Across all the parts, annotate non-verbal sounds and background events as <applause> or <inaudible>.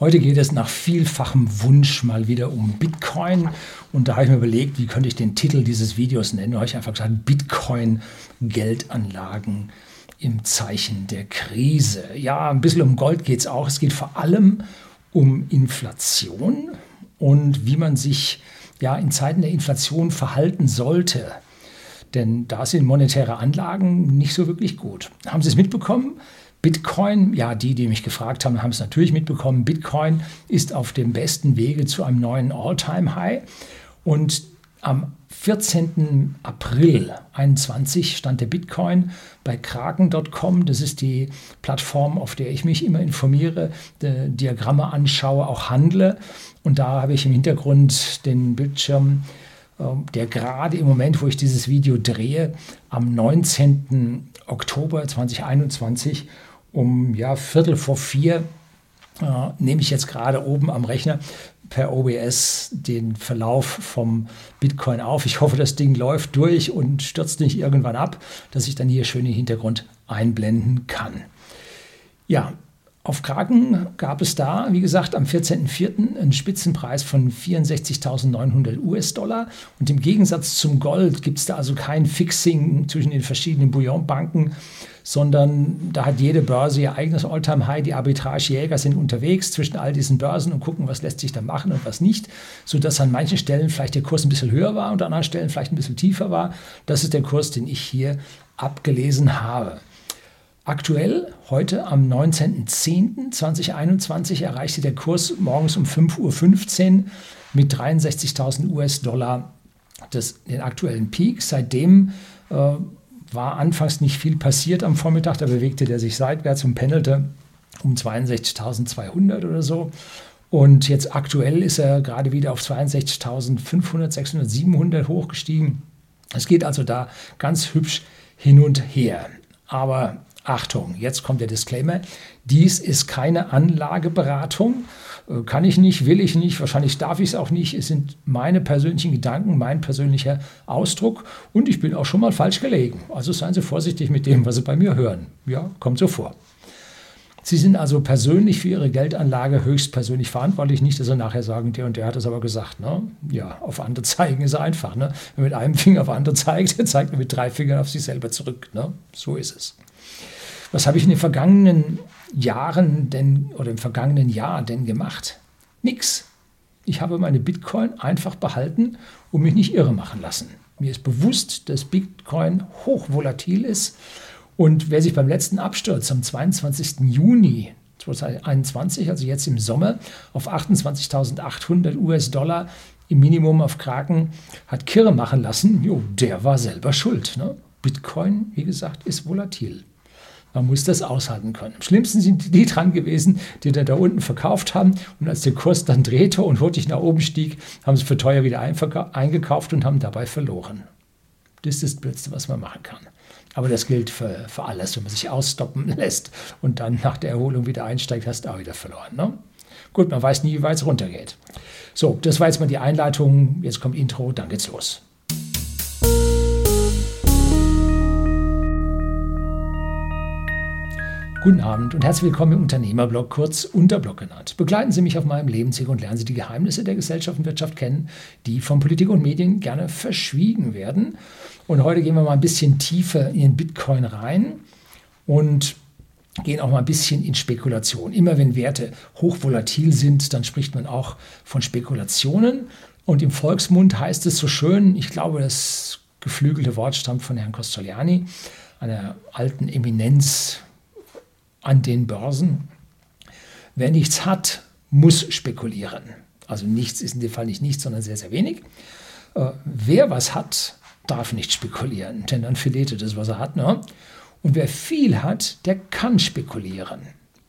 Heute geht es nach vielfachem Wunsch mal wieder um Bitcoin. Und da habe ich mir überlegt, wie könnte ich den Titel dieses Videos nennen. Da habe ich einfach gesagt, Bitcoin Geldanlagen im Zeichen der Krise. Ja, ein bisschen um Gold geht es auch. Es geht vor allem um Inflation und wie man sich ja in Zeiten der Inflation verhalten sollte. Denn da sind monetäre Anlagen nicht so wirklich gut. Haben Sie es mitbekommen? Bitcoin, ja, die, die mich gefragt haben, haben es natürlich mitbekommen. Bitcoin ist auf dem besten Wege zu einem neuen All-Time-High. Und am 14. April 2021 stand der Bitcoin bei kraken.com. Das ist die Plattform, auf der ich mich immer informiere, Diagramme anschaue, auch handle. Und da habe ich im Hintergrund den Bildschirm, ähm, der gerade im Moment, wo ich dieses Video drehe, am 19. Oktober 2021 um ja, Viertel vor vier äh, nehme ich jetzt gerade oben am Rechner per OBS den Verlauf vom Bitcoin auf. Ich hoffe, das Ding läuft durch und stürzt nicht irgendwann ab, dass ich dann hier schön den Hintergrund einblenden kann. Ja, auf Kraken gab es da, wie gesagt, am 14.04. einen Spitzenpreis von 64.900 US-Dollar. Und im Gegensatz zum Gold gibt es da also kein Fixing zwischen den verschiedenen Bouillonbanken, sondern da hat jede Börse ihr eigenes All-Time-High. Die Arbitragejäger sind unterwegs zwischen all diesen Börsen und gucken, was lässt sich da machen und was nicht, sodass an manchen Stellen vielleicht der Kurs ein bisschen höher war und an anderen Stellen vielleicht ein bisschen tiefer war. Das ist der Kurs, den ich hier abgelesen habe. Aktuell, heute am 19.10.2021, erreichte der Kurs morgens um 5.15 Uhr mit 63.000 US-Dollar den aktuellen Peak. Seitdem äh, war anfangs nicht viel passiert am Vormittag, da bewegte der sich seitwärts und pendelte um 62.200 oder so. Und jetzt aktuell ist er gerade wieder auf 62.500, 600, 700 hochgestiegen. Es geht also da ganz hübsch hin und her. Aber Achtung, jetzt kommt der Disclaimer. Dies ist keine Anlageberatung. Äh, kann ich nicht, will ich nicht, wahrscheinlich darf ich es auch nicht. Es sind meine persönlichen Gedanken, mein persönlicher Ausdruck und ich bin auch schon mal falsch gelegen. Also seien Sie vorsichtig mit dem, was Sie bei mir hören. Ja, kommt so vor. Sie sind also persönlich für Ihre Geldanlage höchstpersönlich verantwortlich. Nicht, dass Sie nachher sagen, der und der hat es aber gesagt. Ne? Ja, auf andere zeigen ist einfach. Ne? Wenn man mit einem Finger auf andere zeigt, dann <laughs> zeigt man mit drei Fingern auf sich selber zurück. Ne? So ist es. Was habe ich in den vergangenen Jahren denn oder im vergangenen Jahr denn gemacht? Nix. Ich habe meine Bitcoin einfach behalten und mich nicht irre machen lassen. Mir ist bewusst, dass Bitcoin hochvolatil ist und wer sich beim letzten Absturz am 22. Juni 2021, also jetzt im Sommer, auf 28.800 US-Dollar im Minimum auf Kraken hat Kirre machen lassen, jo, der war selber schuld. Ne? Bitcoin, wie gesagt, ist volatil. Man muss das aushalten können. Am schlimmsten sind die dran gewesen, die da, da unten verkauft haben. Und als der Kurs dann drehte und wirklich nach oben stieg, haben sie für teuer wieder eingekauft und haben dabei verloren. Das ist das Blödste, was man machen kann. Aber das gilt für, für alles. Wenn man sich ausstoppen <laughs> lässt und dann nach der Erholung wieder einsteigt, hast du auch wieder verloren. Ne? Gut, man weiß nie, wie weit es runtergeht. So, das war jetzt mal die Einleitung. Jetzt kommt Intro, dann geht's los. Guten Abend und herzlich willkommen im Unternehmerblog, kurz Unterblog genannt. Begleiten Sie mich auf meinem Lebensweg und lernen Sie die Geheimnisse der Gesellschaft und Wirtschaft kennen, die von Politik und Medien gerne verschwiegen werden. Und heute gehen wir mal ein bisschen tiefer in den Bitcoin rein und gehen auch mal ein bisschen in Spekulation. Immer wenn Werte hochvolatil sind, dann spricht man auch von Spekulationen. Und im Volksmund heißt es so schön, ich glaube, das geflügelte Wort stammt von Herrn Costoliani, einer alten Eminenz an den Börsen. Wer nichts hat, muss spekulieren. Also nichts ist in dem Fall nicht nichts, sondern sehr, sehr wenig. Äh, wer was hat, darf nicht spekulieren, denn dann verliert das, was er hat. Ne? Und wer viel hat, der kann spekulieren.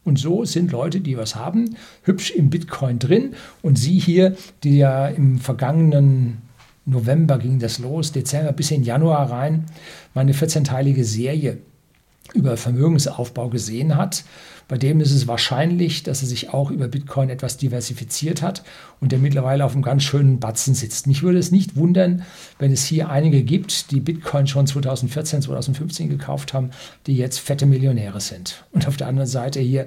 Und so sind Leute, die was haben, hübsch im Bitcoin drin. Und Sie hier, die ja im vergangenen November ging das los, Dezember bis in Januar rein, meine 14-teilige Serie über Vermögensaufbau gesehen hat. Bei dem ist es wahrscheinlich, dass er sich auch über Bitcoin etwas diversifiziert hat und der mittlerweile auf einem ganz schönen Batzen sitzt. Mich würde es nicht wundern, wenn es hier einige gibt, die Bitcoin schon 2014, 2015 gekauft haben, die jetzt fette Millionäre sind. Und auf der anderen Seite hier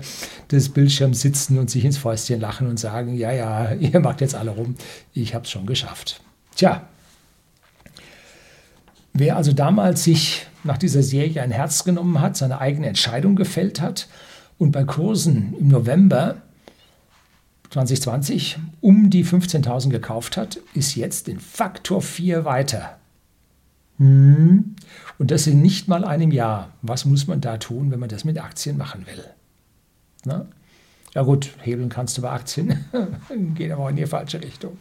des Bildschirms sitzen und sich ins Fäustchen lachen und sagen, ja, ja, <laughs> ihr macht jetzt alle rum, ich habe es schon geschafft. Tja, wer also damals sich nach dieser Serie ein Herz genommen hat, seine eigene Entscheidung gefällt hat, und bei Kursen im November 2020 um die 15.000 gekauft hat, ist jetzt in Faktor 4 weiter. Hm. Und das in nicht mal einem Jahr. Was muss man da tun, wenn man das mit Aktien machen will? Na? Ja gut, hebeln kannst du bei Aktien, <laughs> geht aber auch in die falsche Richtung.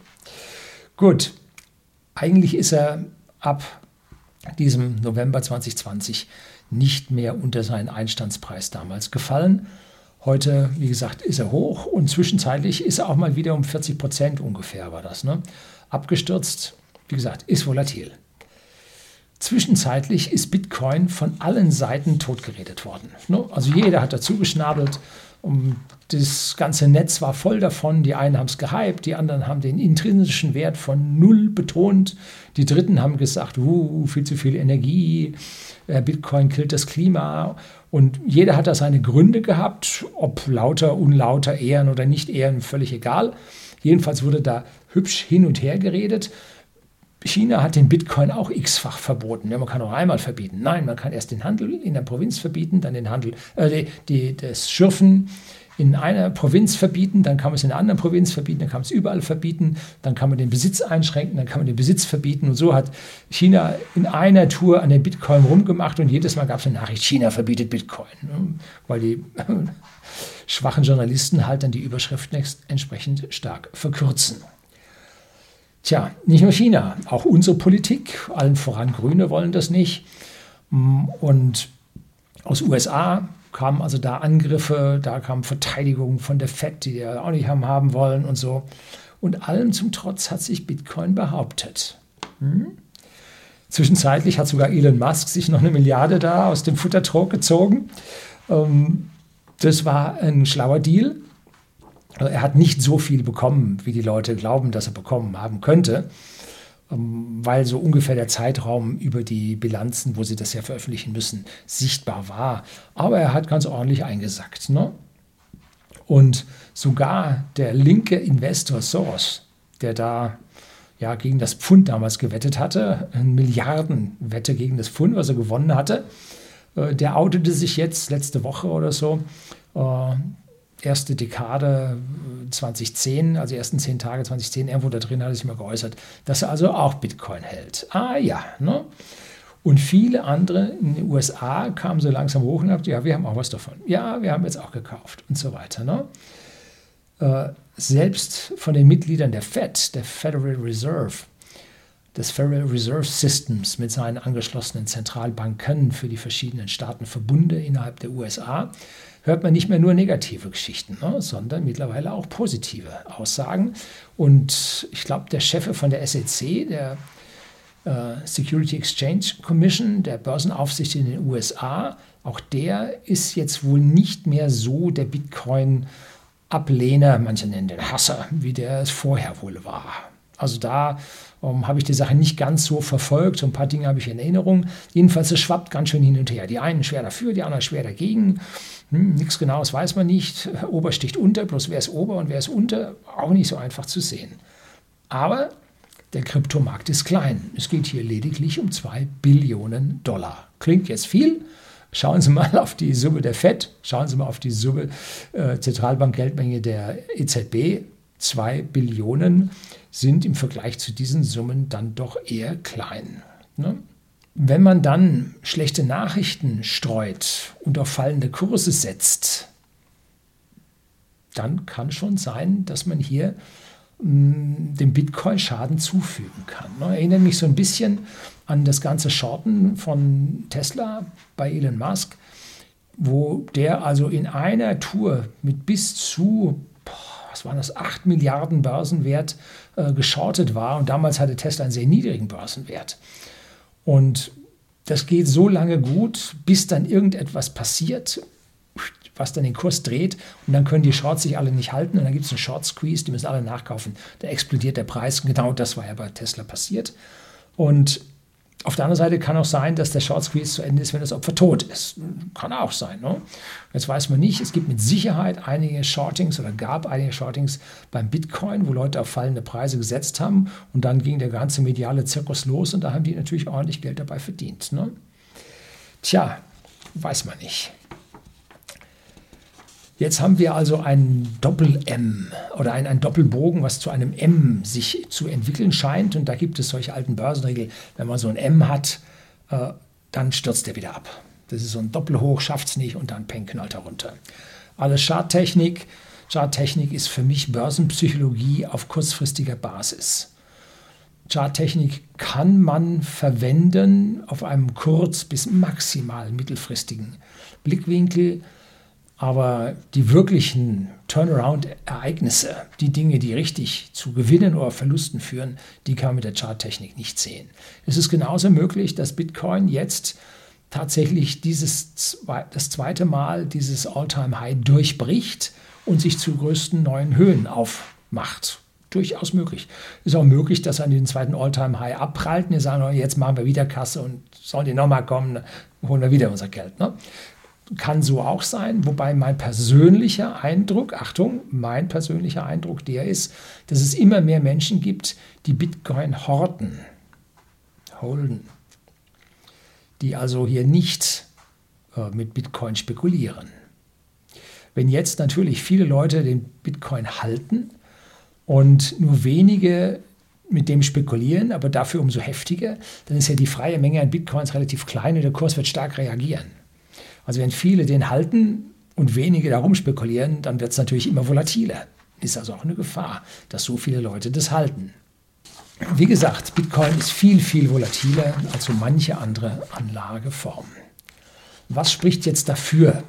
Gut, eigentlich ist er ab diesem November 2020 nicht mehr unter seinen Einstandspreis damals gefallen. Heute, wie gesagt, ist er hoch und zwischenzeitlich ist er auch mal wieder um 40 Prozent ungefähr, war das. Ne? Abgestürzt, wie gesagt, ist volatil. Zwischenzeitlich ist Bitcoin von allen Seiten totgeredet worden. Ne? Also jeder hat dazu geschnabelt. Und das ganze Netz war voll davon. Die einen haben es gehypt, die anderen haben den intrinsischen Wert von null betont. Die Dritten haben gesagt, uh, viel zu viel Energie, Bitcoin killt das Klima. Und jeder hat da seine Gründe gehabt, ob lauter, unlauter, Ehren oder nicht Ehren, völlig egal. Jedenfalls wurde da hübsch hin und her geredet. China hat den Bitcoin auch x-fach verboten. Ja, man kann auch einmal verbieten. Nein, man kann erst den Handel in der Provinz verbieten, dann den Handel, äh, die, das Schürfen in einer Provinz verbieten, dann kann man es in einer anderen Provinz verbieten, dann kann man es überall verbieten, dann kann man den Besitz einschränken, dann kann man den Besitz verbieten. Und so hat China in einer Tour an den Bitcoin rumgemacht und jedes Mal gab es eine Nachricht, China verbietet Bitcoin, ne? weil die <laughs> schwachen Journalisten halt dann die Überschriften entsprechend stark verkürzen. Tja, nicht nur China, auch unsere Politik, allen voran Grüne wollen das nicht. Und aus USA kamen also da Angriffe, da kamen Verteidigungen von der FED, die ja auch nicht haben, haben wollen und so. Und allem zum Trotz hat sich Bitcoin behauptet. Hm? Zwischenzeitlich hat sogar Elon Musk sich noch eine Milliarde da aus dem Futtertrog gezogen. Ähm, das war ein schlauer Deal. Er hat nicht so viel bekommen, wie die Leute glauben, dass er bekommen haben könnte. Ähm, weil so ungefähr der Zeitraum über die Bilanzen, wo sie das ja veröffentlichen müssen, sichtbar war. Aber er hat ganz ordentlich eingesackt. Ne? Und sogar der linke Investor Soros, der da ja gegen das Pfund damals gewettet hatte, eine Milliardenwette gegen das Pfund, was er gewonnen hatte, äh, der outete sich jetzt letzte Woche oder so äh, erste Dekade 2010, äh, also die ersten zehn Tage 2010, irgendwo da drin hat er sich mal geäußert, dass er also auch Bitcoin hält. Ah ja, ne? Und viele andere in den USA kamen so langsam hoch und haben gesagt, ja, wir haben auch was davon. Ja, wir haben jetzt auch gekauft und so weiter. Ne? Äh, selbst von den Mitgliedern der Fed, der Federal Reserve, des Federal Reserve Systems mit seinen angeschlossenen Zentralbanken für die verschiedenen Staatenverbunde innerhalb der USA, hört man nicht mehr nur negative Geschichten, ne, sondern mittlerweile auch positive Aussagen. Und ich glaube, der Chef von der SEC, der äh, Security Exchange Commission, der Börsenaufsicht in den USA, auch der ist jetzt wohl nicht mehr so der Bitcoin-Ablehner, manche nennen den Hasser, wie der es vorher wohl war. Also da ähm, habe ich die Sache nicht ganz so verfolgt. So ein paar Dinge habe ich in Erinnerung. Jedenfalls, es schwappt ganz schön hin und her. Die einen schwer dafür, die anderen schwer dagegen. Hm, nichts Genaues weiß man nicht. <laughs> Ober sticht unter, bloß wer ist Ober und wer ist unter, auch nicht so einfach zu sehen. Aber der Kryptomarkt ist klein. Es geht hier lediglich um 2 Billionen Dollar. Klingt jetzt viel. Schauen Sie mal <laughs> auf die Summe der FED, schauen Sie mal auf die Summe äh, Zentralbankgeldmenge der EZB. 2 Billionen sind im Vergleich zu diesen Summen dann doch eher klein. Ne? Wenn man dann schlechte Nachrichten streut und auf fallende Kurse setzt, dann kann schon sein, dass man hier mh, mm, dem Bitcoin Schaden zufügen kann. Ne? Erinnert mich so ein bisschen an das ganze Shorten von Tesla bei Elon Musk, wo der also in einer Tour mit bis zu was waren das, 8 Milliarden Börsenwert äh, geschortet war. Und damals hatte Tesla einen sehr niedrigen Börsenwert. Und das geht so lange gut, bis dann irgendetwas passiert, was dann den Kurs dreht und dann können die Shorts sich alle nicht halten und dann gibt es einen Short Squeeze, die müssen alle nachkaufen. Da explodiert der Preis. Genau das war ja bei Tesla passiert. Und auf der anderen Seite kann auch sein, dass der Short Squeeze zu Ende ist, wenn das Opfer tot ist. Kann auch sein. Ne? Jetzt weiß man nicht. Es gibt mit Sicherheit einige Shortings oder gab einige Shortings beim Bitcoin, wo Leute auf fallende Preise gesetzt haben. Und dann ging der ganze mediale Zirkus los und da haben die natürlich ordentlich Geld dabei verdient. Ne? Tja, weiß man nicht. Jetzt haben wir also ein Doppel-M oder ein, ein Doppelbogen, was zu einem M sich zu entwickeln scheint. Und da gibt es solche alten Börsenregeln. Wenn man so ein M hat, äh, dann stürzt der wieder ab. Das ist so ein Doppelhoch, schafft es nicht und dann peng knallt er runter. Alles Charttechnik. Charttechnik ist für mich Börsenpsychologie auf kurzfristiger Basis. Charttechnik kann man verwenden auf einem kurz- bis maximal mittelfristigen Blickwinkel aber die wirklichen Turnaround-Ereignisse, die Dinge, die richtig zu Gewinnen oder Verlusten führen, die kann man mit der Charttechnik nicht sehen. Es ist genauso möglich, dass Bitcoin jetzt tatsächlich dieses das zweite Mal dieses All-Time-High durchbricht und sich zu größten neuen Höhen aufmacht. Durchaus möglich. Ist auch möglich, dass er an den zweiten All-Time-High abprallt und wir sagen, oh, jetzt machen wir wieder Kasse und sollen die nochmal kommen, holen wir wieder unser Geld. Ne? Kann so auch sein, wobei mein persönlicher Eindruck, Achtung, mein persönlicher Eindruck der ist, dass es immer mehr Menschen gibt, die Bitcoin horten, holden, die also hier nicht äh, mit Bitcoin spekulieren. Wenn jetzt natürlich viele Leute den Bitcoin halten und nur wenige mit dem spekulieren, aber dafür umso heftiger, dann ist ja die freie Menge an Bitcoins relativ klein und der Kurs wird stark reagieren. Also wenn viele den halten und wenige darum spekulieren, dann wird es natürlich immer volatiler. Ist also auch eine Gefahr, dass so viele Leute das halten. Wie gesagt, Bitcoin ist viel, viel volatiler als so manche andere Anlageform. Was spricht jetzt dafür,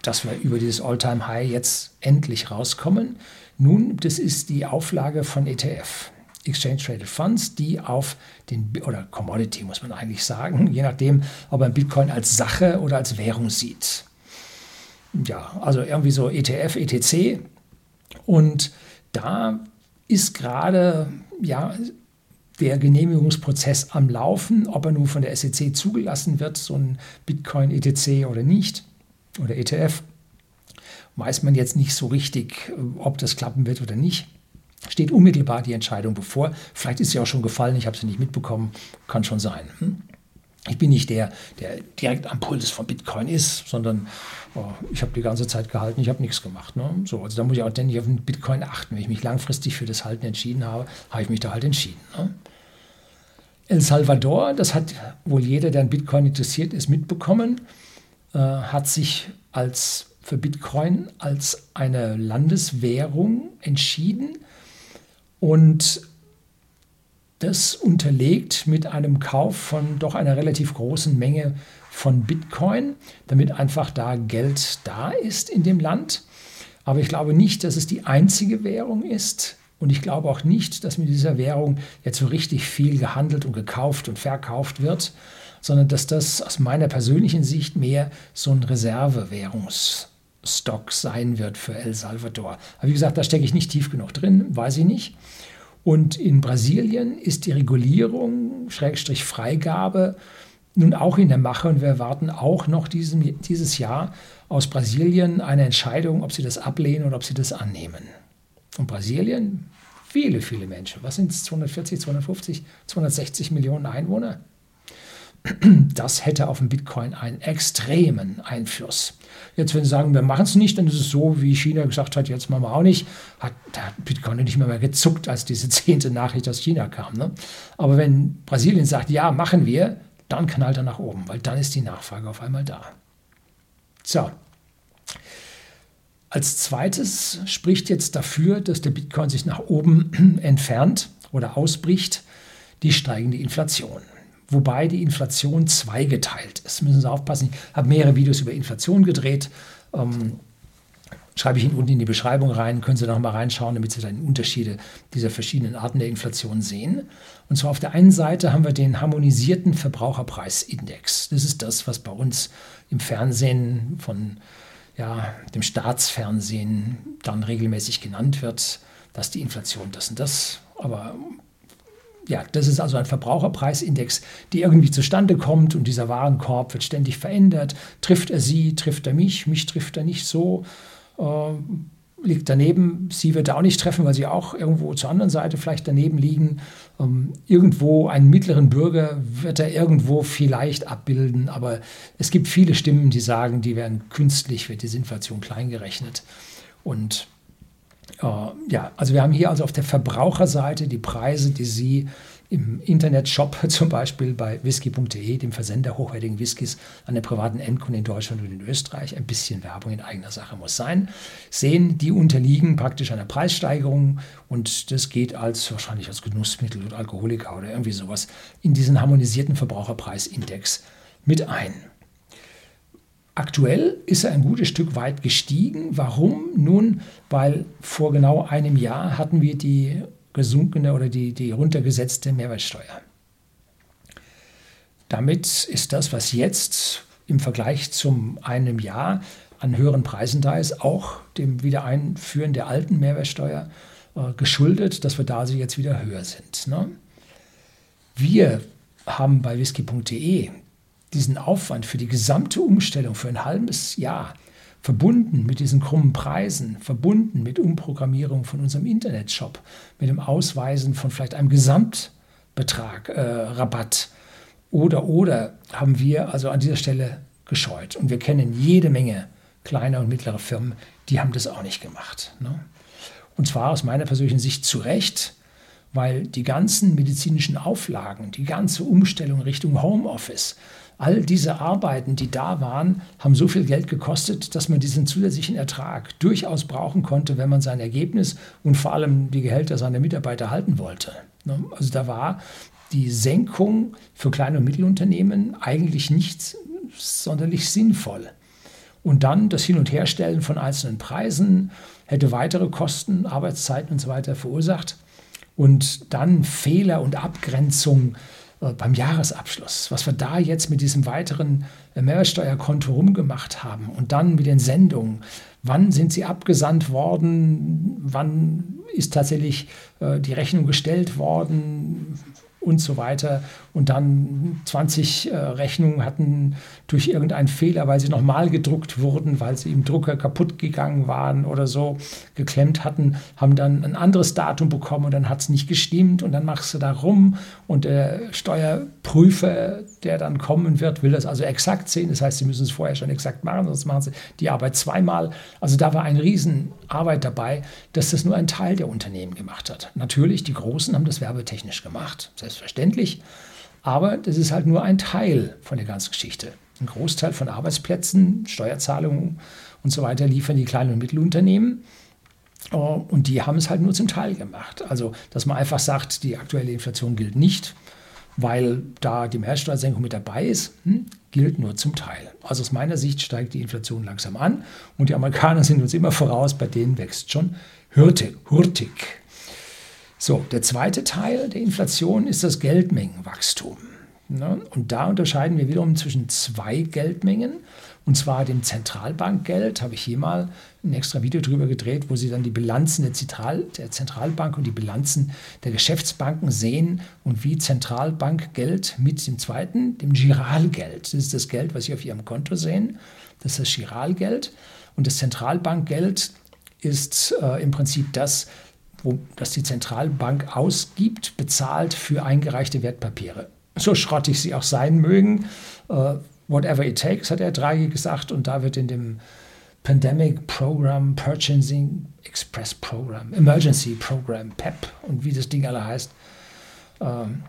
dass wir über dieses All-Time-High jetzt endlich rauskommen? Nun, das ist die Auflage von ETF. Exchange Traded Funds, die auf den, oder Commodity muss man eigentlich sagen, je nachdem, ob man Bitcoin als Sache oder als Währung sieht. Ja, also irgendwie so ETF, ETC. Und da ist gerade, ja, der Genehmigungsprozess am Laufen, ob er nun von der SEC zugelassen wird, so ein Bitcoin ETC oder nicht, oder ETF, weiß man jetzt nicht so richtig, ob das klappen wird oder nicht steht unmittelbar die Entscheidung bevor. Vielleicht ist sie auch schon gefallen, ich habe sie nicht mitbekommen, kann schon sein. Hm? Ich bin nicht der, der direkt am Puls von Bitcoin ist, sondern oh, ich habe die ganze Zeit gehalten, ich habe nichts gemacht. Ne? So, also da muss ich auch ständig auf den Bitcoin achten. Wenn ich mich langfristig für das Halten entschieden habe, habe ich mich da halt entschieden. Ne? El Salvador, das hat wohl jeder, der an Bitcoin interessiert ist, mitbekommen, äh, hat sich als für Bitcoin als eine Landeswährung entschieden und das unterlegt mit einem Kauf von doch einer relativ großen Menge von Bitcoin, damit einfach da Geld da ist in dem Land. Aber ich glaube nicht, dass es die einzige Währung ist. Und ich glaube auch nicht, dass mit dieser Währung jetzt so richtig viel gehandelt und gekauft und verkauft wird, sondern dass das aus meiner persönlichen Sicht mehr so ein Reservewährungsstock sein wird für El Salvador. Aber wie gesagt, da stecke ich nicht tief genug drin, weiß ich nicht. Und in Brasilien ist die Regulierung, Schrägstrich Freigabe, nun auch in der Mache und wir erwarten auch noch diesem, dieses Jahr aus Brasilien eine Entscheidung, ob sie das ablehnen oder ob sie das annehmen. Und Brasilien, viele, viele Menschen, was sind es, 240, 250, 260 Millionen Einwohner? Das hätte auf den Bitcoin einen extremen Einfluss. Jetzt, wenn Sie sagen, wir machen es nicht, dann ist es so, wie China gesagt hat, jetzt machen wir auch nicht. Hat, hat Bitcoin nicht mehr, mehr gezuckt, als diese <laughs> zehnte Nachricht aus China kam. Ne? Aber wenn Brasilien sagt, ja, machen wir, dann knallt er nach oben, weil dann ist die Nachfrage auf einmal da. So. Als zweites spricht jetzt dafür, dass der Bitcoin sich nach oben <clears throat> entfernt oder ausbricht, die steigende Inflation wobei die Inflation zweigeteilt ist. Müssen Sie aufpassen. Ich habe mehrere Videos über Inflation gedreht. Ähm, schreibe ich Ihnen unten in die Beschreibung rein, können Sie noch mal reinschauen, damit Sie dann Unterschiede dieser verschiedenen Arten der Inflation sehen. Und zwar auf der einen Seite haben wir den harmonisierten Verbraucherpreisindex. Das ist das, was bei uns im Fernsehen von ja, dem Staatsfernsehen dann regelmäßig genannt wird, dass die Inflation das und das, aber ja, das ist also ein Verbraucherpreisindex, der irgendwie zustande kommt und dieser Warenkorb wird ständig verändert. Trifft er sie, trifft er mich, mich trifft er nicht so, äh, liegt daneben. Sie wird er auch nicht treffen, weil sie auch irgendwo zur anderen Seite vielleicht daneben liegen. Ähm, irgendwo einen mittleren Bürger wird er irgendwo vielleicht abbilden, aber es gibt viele Stimmen, die sagen, die werden künstlich, wird diese Inflation kleingerechnet. Und ja, also wir haben hier also auf der Verbraucherseite die Preise, die Sie im Internetshop <laughs> zum Beispiel bei whisky.de, dem Versender hochwertigen Whiskys an den privaten Endkunden in Deutschland und in Österreich, ein bisschen Werbung in eigener Sache muss sein, sehen, die unterliegen praktisch einer Preissteigerung und das geht als wahrscheinlich als Genussmittel oder Alkoholiker oder irgendwie sowas in diesen harmonisierten Verbraucherpreisindex mit ein. Aktuell ist er ein gutes Stück weit gestiegen. Warum? Nun, weil vor genau einem Jahr hatten wir die gesunkene oder die, die runtergesetzte Mehrwertsteuer. Damit ist das, was jetzt im Vergleich zum einem Jahr an höheren Preisen da ist, auch dem Wiedereinführen der alten Mehrwertsteuer äh, geschuldet, dass wir da also jetzt wieder höher sind. Ne? Wir haben bei whisky.de diesen Aufwand für die gesamte Umstellung für ein halbes Jahr verbunden mit diesen krummen Preisen, verbunden mit Umprogrammierung von unserem Internetshop, mit dem Ausweisen von vielleicht einem Gesamtbetrag, äh, Rabatt oder oder haben wir also an dieser Stelle gescheut. Und wir kennen jede Menge kleine und mittlere Firmen, die haben das auch nicht gemacht. Ne? Und zwar aus meiner persönlichen Sicht zu Recht, weil die ganzen medizinischen Auflagen, die ganze Umstellung Richtung Homeoffice, All diese Arbeiten, die da waren, haben so viel Geld gekostet, dass man diesen zusätzlichen Ertrag durchaus brauchen konnte, wenn man sein Ergebnis und vor allem die Gehälter seiner Mitarbeiter halten wollte. Ne? Also da war die Senkung für kleine und Mittelunternehmen eigentlich nicht sonderlich sinnvoll. Und dann das Hin- und Herstellen von einzelnen Preisen hätte weitere Kosten, Arbeitszeiten und so weiter verursacht. Und dann Fehler und Abgrenzung äh, beim Jahresabschluss, was wir da jetzt mit diesem weiteren Mehrwertsteuerkonto rumgemacht haben und dann mit den Sendungen, wann sind sie abgesandt worden, wann ist tatsächlich äh, die Rechnung gestellt worden, und so weiter. Und dann 20 äh, Rechnungen hatten durch irgendeinen Fehler, weil sie nochmal gedruckt wurden, weil sie im Drucker kaputt gegangen waren oder so, geklemmt hatten, haben dann ein anderes Datum bekommen und dann hat es nicht gestimmt und dann machst du da rum und der Steuerprüfer, der dann kommen wird, will das also exakt sehen. Das heißt, sie müssen es vorher schon exakt machen, sonst machen sie die Arbeit zweimal. Also da war eine Riesenarbeit dabei, dass das nur ein Teil der Unternehmen gemacht hat. Natürlich, die Großen haben das werbetechnisch gemacht. Selbstverständlich. Aber das ist halt nur ein Teil von der ganzen Geschichte. Ein Großteil von Arbeitsplätzen, Steuerzahlungen und so weiter liefern die kleinen und Mittelunternehmen. Äh, und die haben es halt nur zum Teil gemacht. Also, dass man einfach sagt, die aktuelle Inflation gilt nicht, weil da die Mehrwertsteuersenkung mit dabei ist, hm, gilt nur zum Teil. Also aus meiner Sicht steigt die Inflation langsam an und die Amerikaner <laughs> sind uns immer voraus, bei denen wächst schon hurtig. hurtig. So, der zweite Teil der Inflation ist das Geldmengenwachstum. Ne? Und da unterscheiden wir wiederum zwischen zwei Geldmengen, und zwar dem Zentralbankgeld, habe ich hier mal ein extra Video drüber gedreht, wo Sie dann die Bilanzen der, Zentral der Zentralbank und die Bilanzen der Geschäftsbanken sehen und wie Zentralbankgeld mit dem zweiten, dem Giralgeld, das ist das Geld, was Sie auf Ihrem Konto sehen, das ist das Giralgeld. Und das Zentralbankgeld ist äh, im Prinzip das, wo das die Zentralbank ausgibt, bezahlt für eingereichte Wertpapiere. So schrottig sie auch sein mögen. Uh, whatever it takes, hat er Draghi gesagt. Und da wird in dem Pandemic Program, Purchasing Express Program, Emergency Program, PEP und wie das Ding alle heißt, ähm,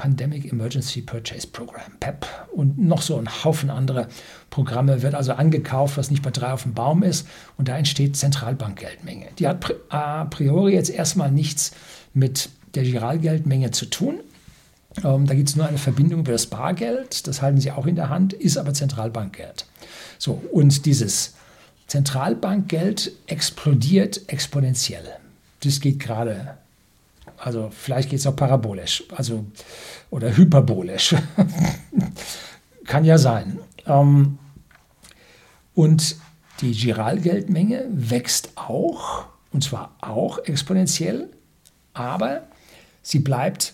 Pandemic Emergency Purchase Program, PEP, und noch so ein Haufen andere Programme wird also angekauft, was nicht bei drei auf dem Baum ist. Und da entsteht Zentralbankgeldmenge. Die hat a priori jetzt erstmal nichts mit der Giralgeldmenge zu tun. Ähm, da gibt es nur eine Verbindung über das Bargeld, das halten sie auch in der Hand, ist aber Zentralbankgeld. So, und dieses Zentralbankgeld explodiert exponentiell. Das geht gerade, also vielleicht geht es auch parabolisch, also oder hyperbolisch. <laughs> Kann ja sein. Ähm, und die Giralgeldmenge wächst auch, und zwar auch exponentiell, aber sie bleibt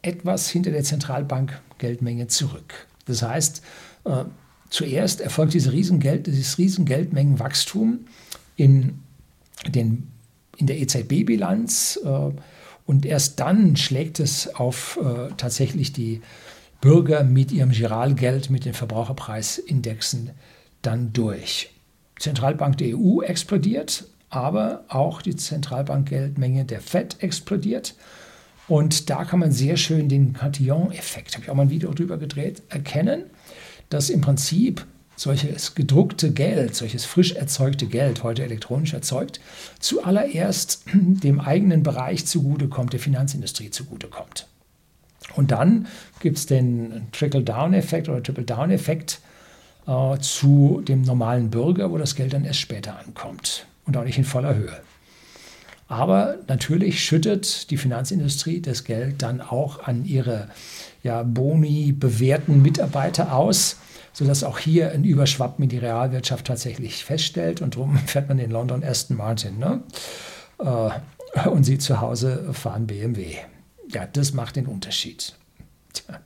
etwas hinter der Zentralbankgeldmenge zurück. Das heißt, äh, zuerst erfolgt diese Riesengeld, dieses Riesengeldmengenwachstum in, den, in der EZB-Bilanz äh, und erst dann schlägt es auf äh, tatsächlich die Bürger mit ihrem Giralgeld, mit den Verbraucherpreisindexen dann durch. Zentralbank der EU explodiert, aber auch die Zentralbankgeldmenge der FED explodiert. Und da kann man sehr schön den Cantillon-Effekt, habe ich auch mal ein Video drüber gedreht, erkennen, dass im Prinzip solches gedruckte Geld, solches frisch erzeugte Geld, heute elektronisch erzeugt, zuallererst <clears throat> dem eigenen Bereich zugutekommt, der Finanzindustrie zugutekommt. Und dann gibt es den Trickle-Down-Effekt oder Trickle-Down-Effekt äh, zu dem normalen Bürger, wo das Geld dann erst später ankommt und auch nicht in voller Höhe. Aber natürlich schüttet die Finanzindustrie das Geld dann auch an ihre ja, Boni bewährten Mitarbeiter aus, sodass auch hier ein Überschwappen in die Realwirtschaft tatsächlich feststellt. Und darum <laughs> fährt man in London Aston Martin ne? Äh, und sie zu Hause fahren BMW. Ja, das macht den Unterschied. Tja.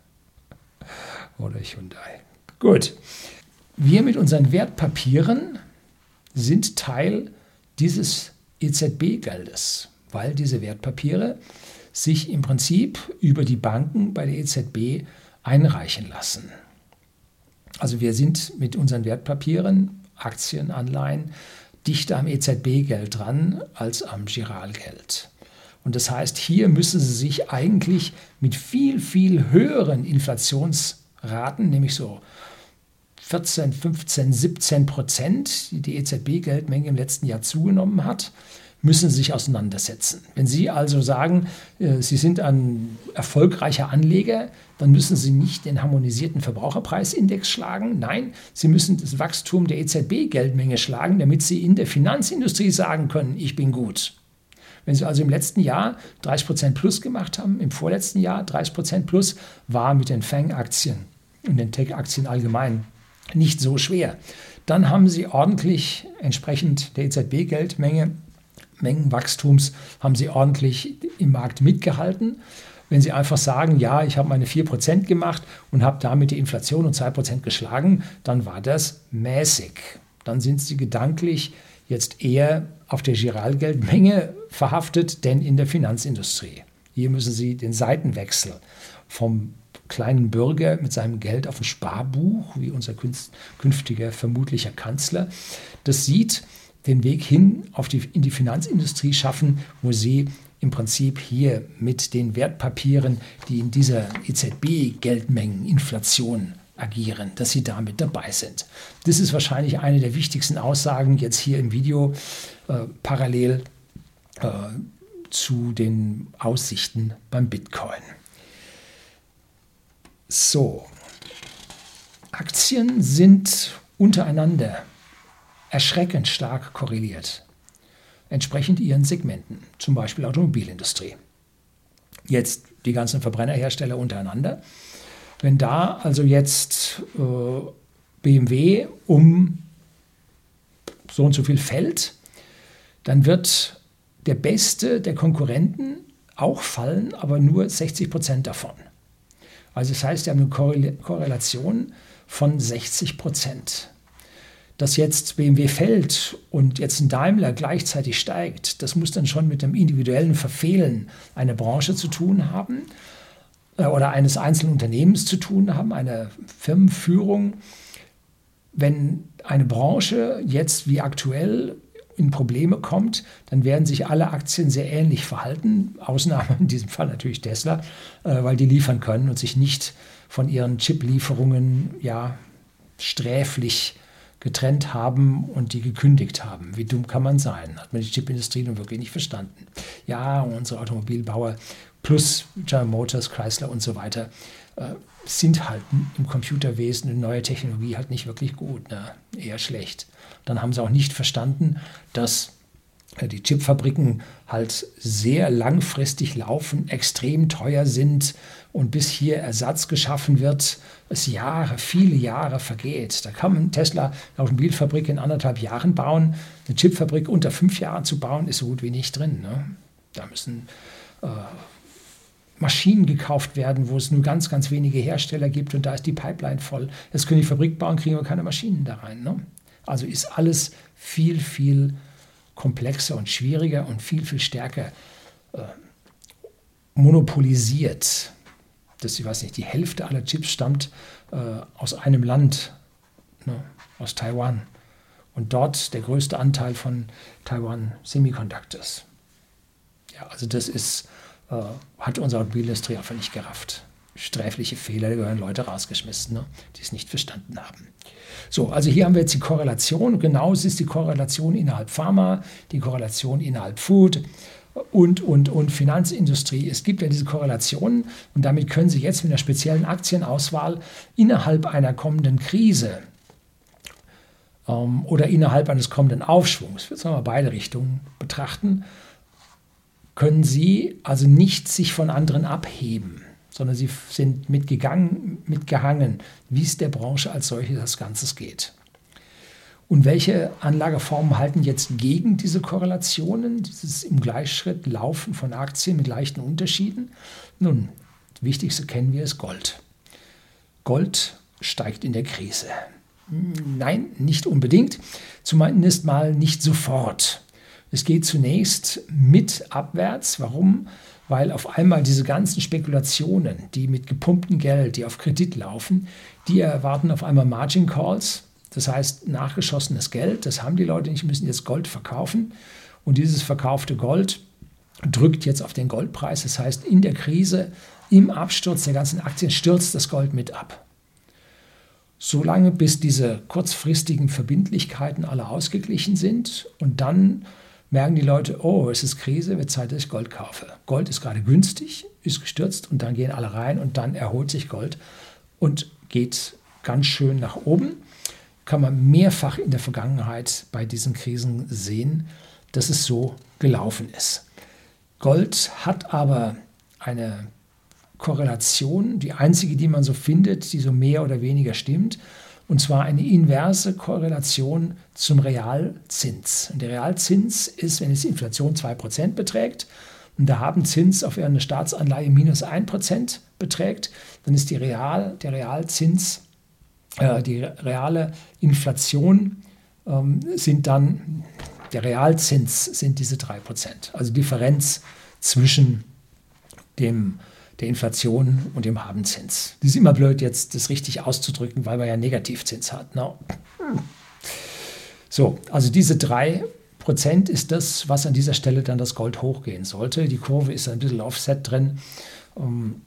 Oder Hyundai. Gut. Wir mit unseren Wertpapieren sind Teil dieses EZB-Geldes, weil diese Wertpapiere sich im Prinzip über die Banken bei der EZB einreichen lassen. Also wir sind mit unseren Wertpapieren, Aktien, Anleihen, dichter am EZB-Geld dran als am Giralgeld. Und das heißt, hier müssen Sie sich eigentlich mit viel, viel höheren Inflationsraten, nämlich so 14, 15, 17 Prozent, die die EZB-Geldmenge im letzten Jahr zugenommen hat, müssen sich auseinandersetzen. Wenn Sie also sagen, äh, Sie sind ein erfolgreicher Anleger, dann müssen Sie nicht den harmonisierten Verbraucherpreisindex schlagen. Nein, Sie müssen das Wachstum der EZB-Geldmenge schlagen, damit Sie in der Finanzindustrie sagen können, ich bin gut. Wenn Sie also im letzten Jahr 30 Prozent plus gemacht haben, im vorletzten Jahr 30 Prozent plus, war mit den FANG-Aktien und den Tech-Aktien allgemein nicht so schwer. Dann haben sie ordentlich entsprechend der EZB-Geldmenge, Mengenwachstums, haben sie ordentlich im Markt mitgehalten. Wenn Sie einfach sagen, ja, ich habe meine 4% gemacht und habe damit die Inflation um 2% geschlagen, dann war das mäßig. Dann sind Sie gedanklich jetzt eher auf der Giralgeldmenge verhaftet, denn in der Finanzindustrie. Hier müssen Sie den Seitenwechsel vom kleinen Bürger mit seinem Geld auf ein Sparbuch, wie unser künftiger vermutlicher Kanzler, das sieht, den Weg hin auf die, in die Finanzindustrie schaffen, wo sie im Prinzip hier mit den Wertpapieren, die in dieser EZB-Geldmengeninflation agieren, dass sie damit dabei sind. Das ist wahrscheinlich eine der wichtigsten Aussagen jetzt hier im Video äh, parallel äh, zu den Aussichten beim Bitcoin. So, Aktien sind untereinander erschreckend stark korreliert, entsprechend ihren Segmenten, zum Beispiel Automobilindustrie. Jetzt die ganzen Verbrennerhersteller untereinander. Wenn da also jetzt äh, BMW um so und so viel fällt, dann wird der beste der Konkurrenten auch fallen, aber nur 60 Prozent davon. Also das heißt, wir haben eine Korrelation von 60 Prozent. Dass jetzt BMW fällt und jetzt ein Daimler gleichzeitig steigt, das muss dann schon mit dem individuellen Verfehlen einer Branche zu tun haben äh, oder eines einzelnen Unternehmens zu tun haben, einer Firmenführung. Wenn eine Branche jetzt wie aktuell in Probleme kommt, dann werden sich alle Aktien sehr ähnlich verhalten. Ausnahme in diesem Fall natürlich Tesla, äh, weil die liefern können und sich nicht von ihren Chip-Lieferungen ja sträflich getrennt haben und die gekündigt haben. Wie dumm kann man sein? Hat man die Chipindustrie nun wirklich nicht verstanden. ja, unsere Automobilbauer plus General Motors, Chrysler und so weiter äh, sind halt im Computerwesen und neue Technologie halt nicht wirklich gut, ne? eher schlecht. Dann haben sie auch nicht verstanden, dass äh, die Chipfabriken halt sehr langfristig laufen, extrem teuer sind und bis hier Ersatz geschaffen wird, es Jahre, viele Jahre vergeht. Da kann man Tesla eine Automobilfabrik in anderthalb Jahren bauen. Eine Chipfabrik unter fünf Jahren zu bauen, ist so gut wie nicht drin. Ne? Da müssen äh, Maschinen gekauft werden, wo es nur ganz, ganz wenige Hersteller gibt und da ist die Pipeline voll. Jetzt können die Fabrik bauen, kriegen wir keine Maschinen da rein. Ne? Also ist alles viel, viel komplexer und schwieriger und viel, viel stärker äh, monopolisiert. Das, ich weiß nicht, die Hälfte aller Chips stammt äh, aus einem Land, ne, aus Taiwan. Und dort der größte Anteil von Taiwan Semiconductors. Ja, also das ist, äh, hat unsere Automobilindustrie einfach nicht gerafft. Sträfliche Fehler, da gehören Leute rausgeschmissen, ne, die es nicht verstanden haben. So, also hier haben wir jetzt die Korrelation. Genau es ist die Korrelation innerhalb Pharma, die Korrelation innerhalb Food und, und, und Finanzindustrie. Es gibt ja diese Korrelationen und damit können Sie jetzt mit einer speziellen Aktienauswahl innerhalb einer kommenden Krise ähm, oder innerhalb eines kommenden Aufschwungs, wir mal beide Richtungen betrachten, können Sie also nicht sich von anderen abheben sondern sie sind mitgegangen, mitgehangen, wie es der Branche als solches das Ganze geht. Und welche Anlageformen halten jetzt gegen diese Korrelationen, dieses im Gleichschritt Laufen von Aktien mit leichten Unterschieden? Nun, das Wichtigste kennen wir ist Gold. Gold steigt in der Krise. Nein, nicht unbedingt, zumindest mal nicht sofort. Es geht zunächst mit abwärts. Warum? weil auf einmal diese ganzen Spekulationen, die mit gepumptem Geld, die auf Kredit laufen, die erwarten auf einmal Margin Calls, das heißt nachgeschossenes Geld, das haben die Leute nicht, müssen jetzt Gold verkaufen und dieses verkaufte Gold drückt jetzt auf den Goldpreis, das heißt in der Krise, im Absturz der ganzen Aktien stürzt das Gold mit ab. Solange bis diese kurzfristigen Verbindlichkeiten alle ausgeglichen sind und dann merken die Leute, oh, es ist Krise, wird Zeit, dass ich Gold kaufe. Gold ist gerade günstig, ist gestürzt und dann gehen alle rein und dann erholt sich Gold und geht ganz schön nach oben. Kann man mehrfach in der Vergangenheit bei diesen Krisen sehen, dass es so gelaufen ist. Gold hat aber eine Korrelation, die einzige, die man so findet, die so mehr oder weniger stimmt, und zwar eine inverse Korrelation zum Realzins. Und der Realzins ist, wenn es Inflation 2% beträgt und der Habenzins auf eine Staatsanleihe minus 1% beträgt, dann ist die Real, der Realzins, die reale Inflation ähm, sind dann, der Realzins sind diese 3%. Also Differenz zwischen dem der Inflation und dem Habenzins. Das ist immer blöd, jetzt das richtig auszudrücken, weil man ja Negativzins hat. No. So, also diese drei Prozent ist das, was an dieser Stelle dann das Gold hochgehen sollte. Die Kurve ist ein bisschen Offset drin, um,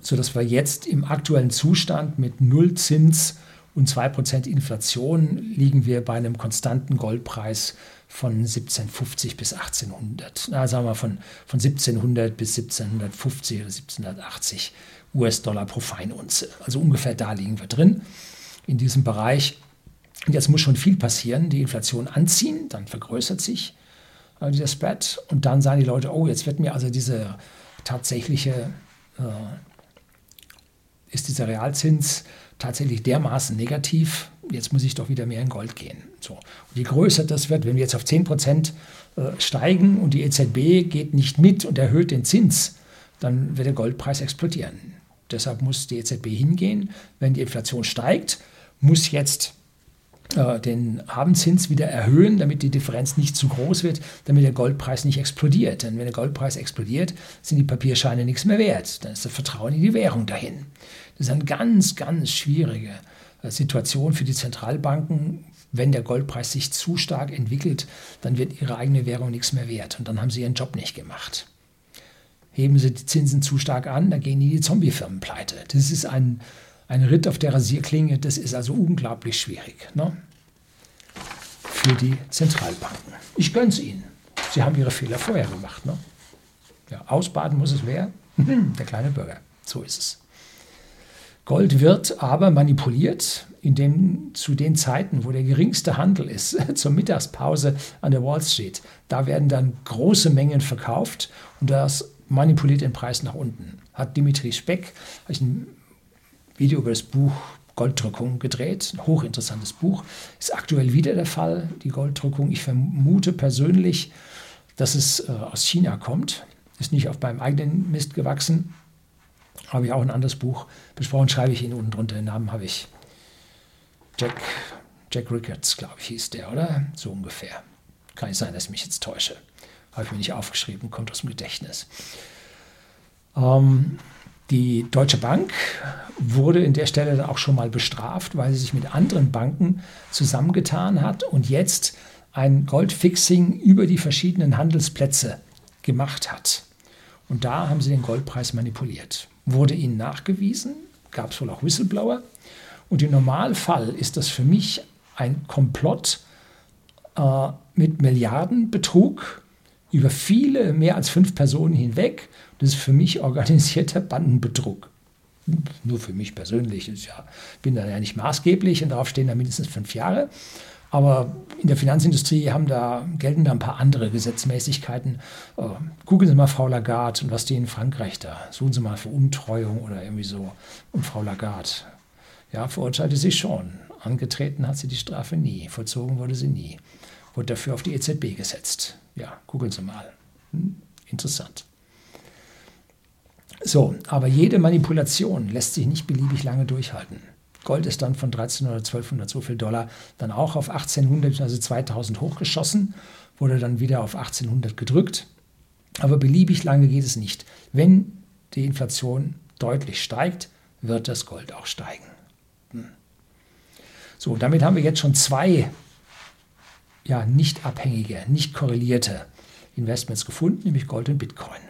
sodass wir jetzt im aktuellen Zustand mit Nullzins und 2% Inflation liegen wir bei einem konstanten Goldpreis von 1750 bis 1800. Na, sagen wir von, von 1700 bis 1750 oder 1780 US-Dollar pro Feinunze. Also ungefähr da liegen wir drin in diesem Bereich. Und jetzt muss schon viel passieren, die Inflation anziehen, dann vergrößert sich äh, dieser Spread und dann sagen die Leute, oh, jetzt wird mir also diese tatsächliche, äh, ist dieser Realzins tatsächlich dermaßen negativ, jetzt muss ich doch wieder mehr in Gold gehen. So. Und je größer das wird, wenn wir jetzt auf 10 Prozent äh, steigen und die EZB geht nicht mit und erhöht den Zins, dann wird der Goldpreis explodieren. Deshalb muss die EZB hingehen, wenn die Inflation steigt, muss jetzt äh, den Abendzins wieder erhöhen, damit die Differenz nicht zu groß wird, damit der Goldpreis nicht explodiert. Denn wenn der Goldpreis explodiert, sind die Papierscheine nichts mehr wert. Dann ist das Vertrauen in die Währung dahin. Das ist eine ganz, ganz schwierige äh, Situation für die Zentralbanken. Wenn der Goldpreis sich zu stark entwickelt, dann wird ihre eigene Währung nichts mehr wert. Und dann haben sie ihren Job nicht gemacht. Heben sie die Zinsen zu stark an, dann gehen die, die Zombiefirmen pleite. Das ist ein, ein Ritt auf der Rasierklinge, das ist also unglaublich schwierig ne? für die Zentralbanken. Ich gönne es ihnen. sie haben ihre Fehler vorher gemacht. Ne? Ja, ausbaden muss es wer? Der kleine Bürger. So ist es. Gold wird aber manipuliert, indem zu den Zeiten, wo der geringste Handel ist, <laughs> zur Mittagspause an der Wall Street, da werden dann große Mengen verkauft und das manipuliert den Preis nach unten. Hat Dimitri Speck, habe ich ein Video über das Buch Golddrückung gedreht, ein hochinteressantes Buch, ist aktuell wieder der Fall, die Golddrückung. Ich vermute persönlich, dass es äh, aus China kommt, ist nicht auf meinem eigenen Mist gewachsen. Habe ich auch ein anderes Buch besprochen, schreibe ich Ihnen unten drunter. Den Namen habe ich. Jack, Jack Ricketts, glaube ich, hieß der, oder? So ungefähr. Kann nicht sein, dass ich mich jetzt täusche. Habe ich mir nicht aufgeschrieben, kommt aus dem Gedächtnis. Ähm, die Deutsche Bank wurde in der Stelle dann auch schon mal bestraft, weil sie sich mit anderen Banken zusammengetan hat und jetzt ein Goldfixing über die verschiedenen Handelsplätze gemacht hat. Und da haben sie den Goldpreis manipuliert. Wurde ihnen nachgewiesen, gab es wohl auch Whistleblower. Und im Normalfall ist das für mich ein Komplott äh, mit Milliardenbetrug über viele, mehr als fünf Personen hinweg. Das ist für mich organisierter Bandenbetrug. Nur für mich persönlich. Ich ja, bin da ja nicht maßgeblich und darauf stehen da mindestens fünf Jahre. Aber in der Finanzindustrie haben da, gelten da ein paar andere Gesetzmäßigkeiten. Äh, googeln Sie mal Frau Lagarde und was die in Frankreich da. Suchen Sie mal Veruntreuung oder irgendwie so. Und Frau Lagarde, ja, verurteilte sie schon. Angetreten hat sie die Strafe nie. Vollzogen wurde sie nie. Wurde dafür auf die EZB gesetzt. Ja, googeln Sie mal. Hm, interessant. So, aber jede Manipulation lässt sich nicht beliebig lange durchhalten. Gold ist dann von 1300 oder 1200 so viel Dollar dann auch auf 1800, also 2000 hochgeschossen, wurde dann wieder auf 1800 gedrückt. Aber beliebig lange geht es nicht. Wenn die Inflation deutlich steigt, wird das Gold auch steigen. Hm. So, damit haben wir jetzt schon zwei ja, nicht abhängige, nicht korrelierte Investments gefunden, nämlich Gold und Bitcoin.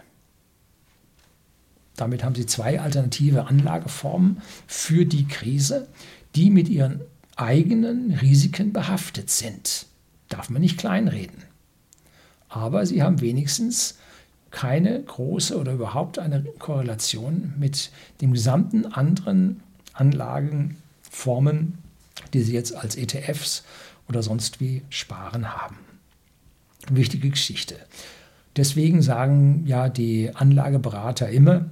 Damit haben sie zwei alternative Anlageformen für die Krise, die mit ihren eigenen Risiken behaftet sind. Darf man nicht kleinreden. Aber sie haben wenigstens keine große oder überhaupt eine Korrelation mit den gesamten anderen Anlagenformen, die sie jetzt als ETFs oder sonst wie sparen haben. Wichtige Geschichte. Deswegen sagen ja die Anlageberater immer,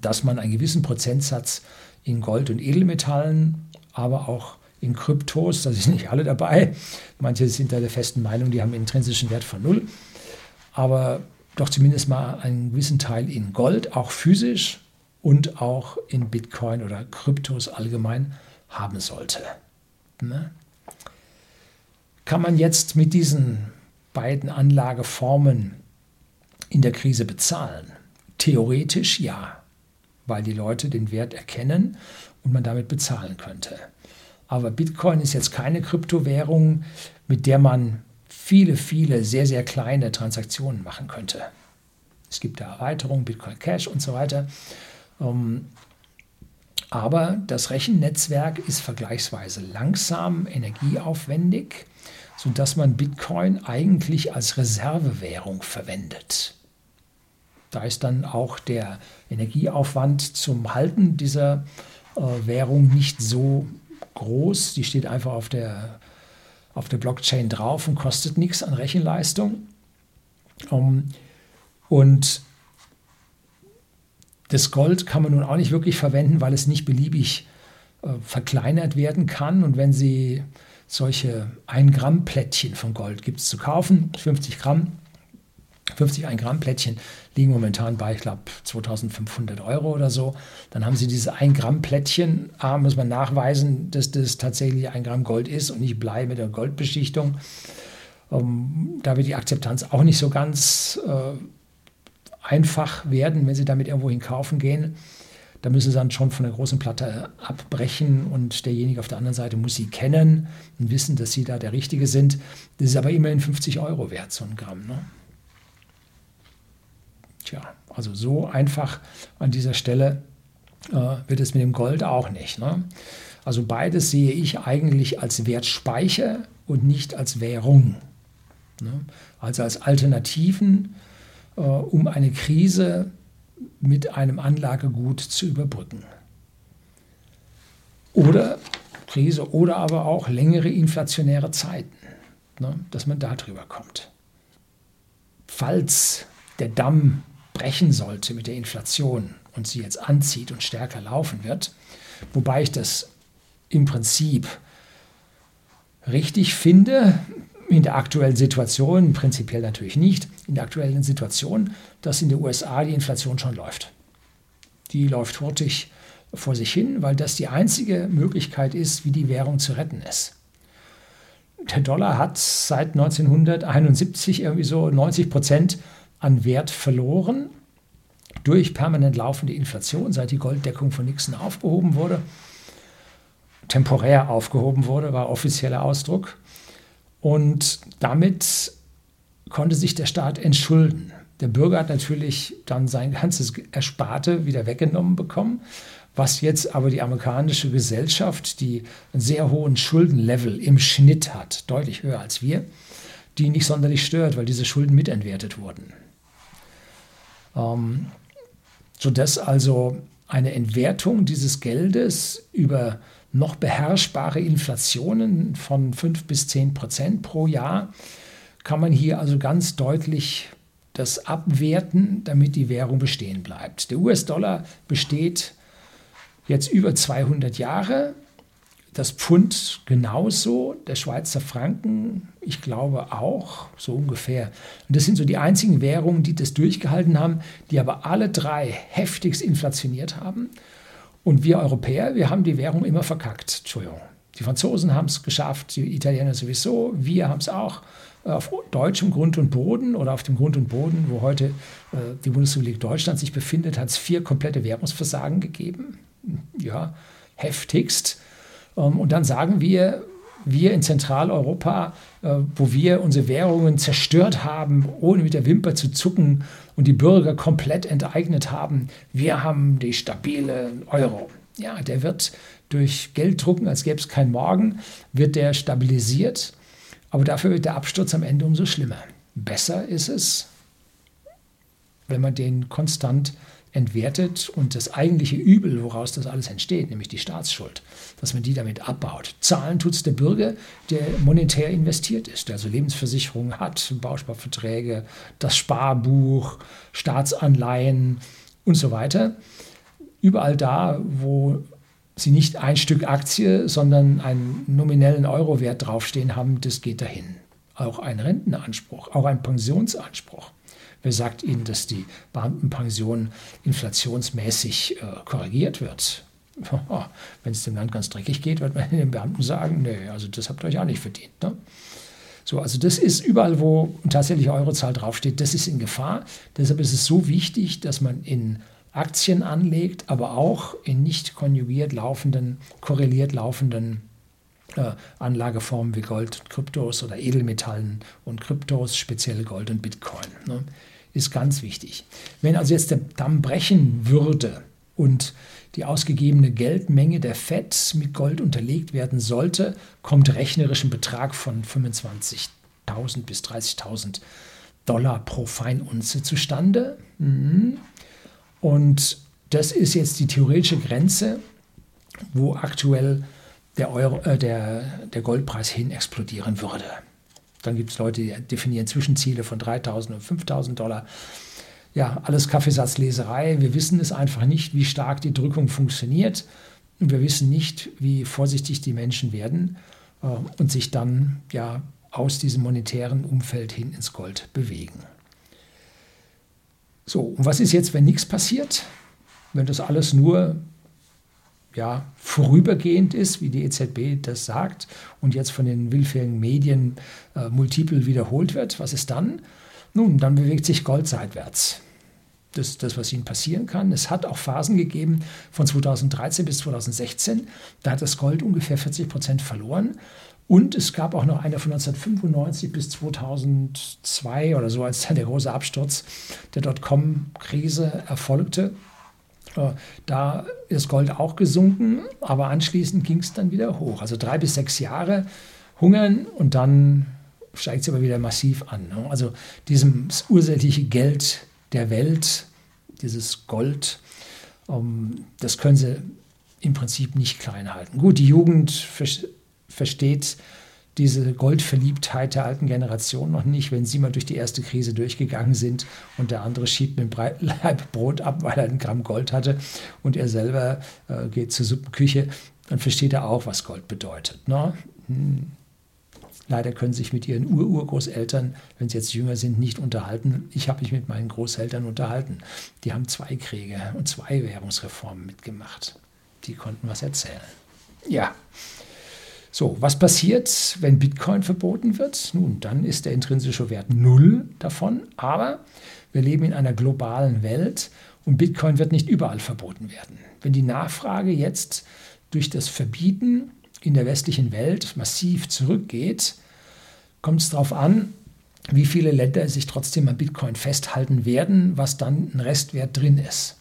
dass man einen gewissen Prozentsatz in Gold und Edelmetallen, aber auch in Kryptos, da sind nicht alle dabei. Manche sind da der festen Meinung, die haben einen intrinsischen Wert von null. Aber doch zumindest mal einen gewissen Teil in Gold, auch physisch und auch in Bitcoin oder Kryptos allgemein haben sollte. Ne? Kann man jetzt mit diesen beiden Anlageformen in der Krise bezahlen? Theoretisch ja, weil die Leute den Wert erkennen und man damit bezahlen könnte. Aber Bitcoin ist jetzt keine Kryptowährung, mit der man viele, viele sehr, sehr kleine Transaktionen machen könnte. Es gibt da Erweiterungen, Bitcoin Cash und so weiter. Ähm, aber das Rechennetzwerk ist vergleichsweise langsam, energieaufwendig, sodass man Bitcoin eigentlich als Reservewährung verwendet. Da ist dann auch der Energieaufwand zum Halten dieser äh, Währung nicht so groß. Die steht einfach auf der, auf der Blockchain drauf und kostet nichts an Rechenleistung. Um, und das Gold kann man nun auch nicht wirklich verwenden, weil es nicht beliebig äh, verkleinert werden kann. Und wenn Sie solche 1 Gramm Plättchen von Gold gibt es zu kaufen, 50 Gramm, 50 1 Gramm Plättchen liegen momentan bei, ich glaube, 2500 Euro oder so. Dann haben Sie diese 1 Gramm Plättchen. A, muss man nachweisen, dass das tatsächlich 1 Gramm Gold ist und nicht Blei mit der Goldbeschichtung. Ähm, da wird die Akzeptanz auch nicht so ganz äh, einfach werden, wenn Sie damit irgendwo hinkaufen gehen. Da müssen Sie dann schon von der großen Platte abbrechen und derjenige auf der anderen Seite muss Sie kennen und wissen, dass Sie da der Richtige sind. Das ist aber immerhin 50 Euro wert, so ein Gramm. Ne? Tja, also so einfach an dieser Stelle äh, wird es mit dem Gold auch nicht. Ne? Also beides sehe ich eigentlich als Wertspeicher und nicht als Währung. Ne? Also als Alternativen, äh, um eine Krise mit einem Anlagegut zu überbrücken. Oder Krise oder aber auch längere inflationäre Zeiten, ne? dass man da drüber kommt. Falls der Damm brechen sollte mit der Inflation und sie jetzt anzieht und stärker laufen wird, wobei ich das im Prinzip richtig finde, in der aktuellen Situation, prinzipiell natürlich nicht, in der aktuellen Situation, dass in den USA die Inflation schon läuft. Die läuft hurtig vor sich hin, weil das die einzige Möglichkeit ist, wie die Währung zu retten ist. Der Dollar hat seit 1971 irgendwie so 90 Prozent an Wert verloren durch permanent laufende Inflation, seit die Golddeckung von Nixon aufgehoben wurde. Temporär aufgehoben wurde, war offizieller Ausdruck. Und damit konnte sich der Staat entschulden. Der Bürger hat natürlich dann sein ganzes Ersparte wieder weggenommen bekommen, was jetzt aber die amerikanische Gesellschaft, die einen sehr hohen Schuldenlevel im Schnitt hat, deutlich höher als wir, die nicht sonderlich stört, weil diese Schulden mitentwertet wurden. Ähm, sodass also eine Entwertung dieses Geldes über noch beherrschbare Inflationen von 5 bis 10 Prozent pro Jahr, kann man hier also ganz deutlich das abwerten, damit die Währung bestehen bleibt. Der US-Dollar besteht jetzt über 200 Jahre, das Pfund genauso, der Schweizer Franken, ich glaube auch, so ungefähr. Und das sind so die einzigen Währungen, die das durchgehalten haben, die aber alle drei heftigst inflationiert haben. Und wir Europäer, wir haben die Währung immer verkackt. Entschuldigung. Die Franzosen haben es geschafft, die Italiener sowieso, wir haben es auch auf deutschem Grund und Boden oder auf dem Grund und Boden, wo heute äh, die Bundesrepublik Deutschland sich befindet, hat es vier komplette Währungsversagen gegeben. Ja, heftigst. Ähm, und dann sagen wir, wir in Zentraleuropa, äh, wo wir unsere Währungen zerstört haben, ohne mit der Wimper zu zucken, und die Bürger komplett enteignet haben. Wir haben die stabile Euro. Ja, der wird durch Gelddrucken, als gäbe es kein Morgen, wird der stabilisiert. Aber dafür wird der Absturz am Ende umso schlimmer. Besser ist es, wenn man den konstant entwertet und das eigentliche Übel, woraus das alles entsteht, nämlich die Staatsschuld, dass man die damit abbaut. Zahlen tut es der Bürger, der monetär investiert ist, der also Lebensversicherungen hat, Bausparverträge, das Sparbuch, Staatsanleihen und so weiter. Überall da, wo sie nicht ein Stück Aktie, sondern einen nominellen Eurowert draufstehen haben, das geht dahin. Auch ein Rentenanspruch, auch ein Pensionsanspruch. Wer sagt Ihnen, dass die Beamtenpension inflationsmäßig äh, korrigiert wird? <laughs> Wenn es dem Land ganz dreckig geht, wird man <laughs> den Beamten sagen, nee, also das habt ihr euch auch nicht verdient. Ne? So, also das ist überall, wo tatsächlich Eurozahl draufsteht, das ist in Gefahr. Deshalb ist es so wichtig, dass man in Aktien anlegt, aber auch in nicht konjugiert laufenden, korreliert laufenden äh, Anlageformen wie Gold und Kryptos oder Edelmetallen und Kryptos, speziell Gold und Bitcoin. Ne? Ist ganz wichtig. Wenn also jetzt der Damm brechen würde und die ausgegebene Geldmenge der FED mit Gold unterlegt werden sollte, kommt rechnerisch ein Betrag von 25.000 bis 30.000 Dollar pro Feinunze zustande. Mhm. Und das ist jetzt die theoretische Grenze, wo aktuell der, Euro, äh, der, der Goldpreis hin explodieren würde. Dann gibt es Leute, die definieren Zwischenziele von 3.000 und 5.000 Dollar. Ja, alles Kaffeesatzleserei. Wir wissen es einfach nicht, wie stark die Drückung funktioniert. Und wir wissen nicht, wie vorsichtig die Menschen werden äh, und sich dann ja aus diesem monetären Umfeld hin ins Gold bewegen. So, und was ist jetzt, wenn nichts passiert? Wenn das alles nur ja, vorübergehend ist, wie die EZB das sagt und jetzt von den willfährigen Medien äh, multiple wiederholt wird, was ist dann? Nun, dann bewegt sich Gold seitwärts. Das ist das, was ihnen passieren kann. Es hat auch Phasen gegeben von 2013 bis 2016. Da hat das Gold ungefähr 40 Prozent verloren. Und es gab auch noch eine von 1995 bis 2002 oder so, als dann der große Absturz der Dotcom-Krise erfolgte. Äh, da ist Gold auch gesunken, aber anschließend ging es dann wieder hoch. Also drei bis sechs Jahre hungern und dann steigt es aber wieder massiv an. Ne? Also dieses ursächliche Geld der Welt, dieses Gold, ähm, das können sie im Prinzip nicht klein halten. Gut, die Jugend versteht diese Goldverliebtheit der alten Generation noch nicht, wenn sie mal durch die erste Krise durchgegangen sind und der andere schiebt einen <laughs> Leib Brot ab, weil er einen Gramm Gold hatte und er selber äh, geht zur Suppenküche, dann versteht er auch, was Gold bedeutet. Ne? Hm. Leider können sich mit ihren Ur-Urgroßeltern, wenn sie jetzt jünger sind, nicht unterhalten. Ich habe mich mit meinen Großeltern unterhalten. Die haben zwei Kriege und zwei Währungsreformen mitgemacht. Die konnten was erzählen. Ja. So, was passiert, wenn Bitcoin verboten wird? Nun, dann ist der intrinsische Wert null davon, aber wir leben in einer globalen Welt und Bitcoin wird nicht überall verboten werden. Wenn die Nachfrage jetzt durch das Verbieten in der westlichen Welt massiv zurückgeht, kommt es darauf an, wie viele Länder sich trotzdem an Bitcoin festhalten werden, was dann ein Restwert drin ist.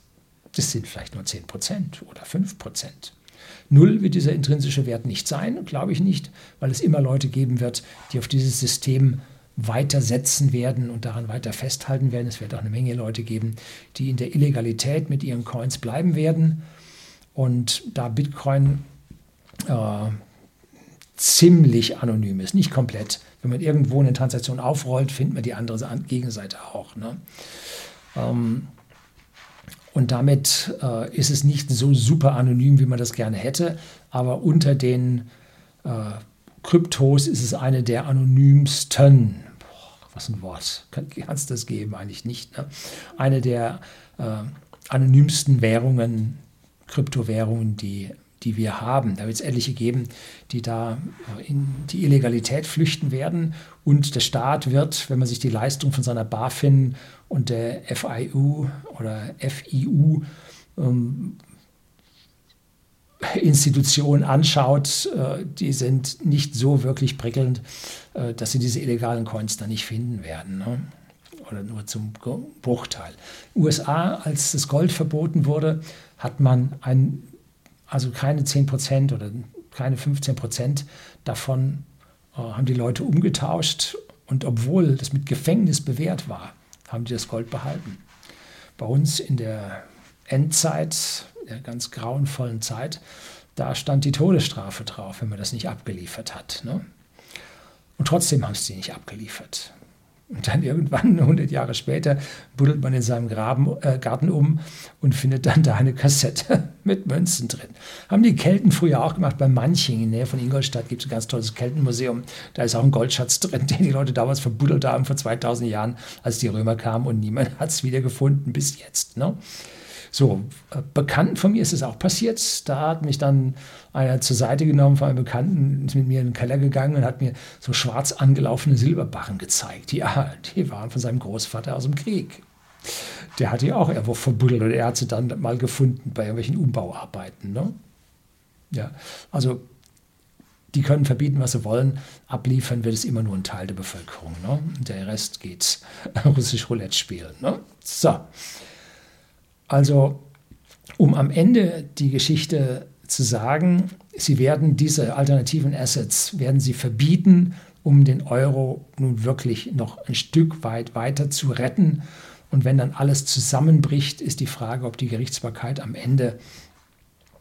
Das sind vielleicht nur 10% oder 5%. Null wird dieser intrinsische Wert nicht sein, glaube ich nicht, weil es immer Leute geben wird, die auf dieses System weitersetzen werden und daran weiter festhalten werden. Es wird auch eine Menge Leute geben, die in der Illegalität mit ihren Coins bleiben werden. Und da Bitcoin äh, ziemlich anonym ist, nicht komplett. Wenn man irgendwo eine Transaktion aufrollt, findet man die andere Gegenseite auch. Ne? Ähm, und damit äh, ist es nicht so super anonym, wie man das gerne hätte, aber unter den äh, Kryptos ist es eine der anonymsten. Boah, was ein Wort. Kann <laughs> es das geben? Eigentlich nicht. Ne? Eine der äh, anonymsten Währungen, Kryptowährungen, die die wir haben. Da wird es etliche geben, die da äh, in die Illegalität flüchten werden. Und der Staat wird, wenn man sich die Leistung von seiner BaFin und der FIU oder FIU ähm, Institutionen anschaut, äh, die sind nicht so wirklich prickelnd, äh, dass sie diese illegalen Coins da nicht finden werden. Ne? Oder nur zum Bruchteil. USA, als das Gold verboten wurde, hat man ein also keine 10 Prozent oder keine 15 Prozent davon äh, haben die Leute umgetauscht. Und obwohl das mit Gefängnis bewährt war, haben die das Gold behalten. Bei uns in der Endzeit, der ganz grauenvollen Zeit, da stand die Todesstrafe drauf, wenn man das nicht abgeliefert hat. Ne? Und trotzdem haben sie nicht abgeliefert. Und dann irgendwann, <laughs> 100 Jahre später, buddelt man in seinem Graben, äh, Garten um und findet dann da eine Kassette <laughs> mit Münzen drin. Haben die Kelten früher auch gemacht. Bei Manching in der Nähe von Ingolstadt gibt es ein ganz tolles Keltenmuseum. Da ist auch ein Goldschatz drin, <laughs> den die Leute damals verbuddelt haben vor 2000 Jahren, als die Römer kamen und niemand hat es wieder gefunden bis jetzt. Ne? So, äh, Bekannten von mir ist es auch passiert. Da hat mich dann einer zur Seite genommen von einem Bekannten, ist mit mir in den Keller gegangen und hat mir so schwarz angelaufene Silberbarren gezeigt. Ja, die waren von seinem Großvater aus dem Krieg. Der hat die auch irgendwo verbuddelt oder er hat sie dann mal gefunden bei irgendwelchen Umbauarbeiten. Ne? Ja, also die können verbieten, was sie wollen. Abliefern wird es immer nur ein Teil der Bevölkerung. Ne? Der Rest geht <laughs> russisch Roulette spielen. Ne? So. Also, um am Ende die Geschichte zu sagen, sie werden diese alternativen Assets, werden sie verbieten, um den Euro nun wirklich noch ein Stück weit weiter zu retten. Und wenn dann alles zusammenbricht, ist die Frage, ob die Gerichtsbarkeit am Ende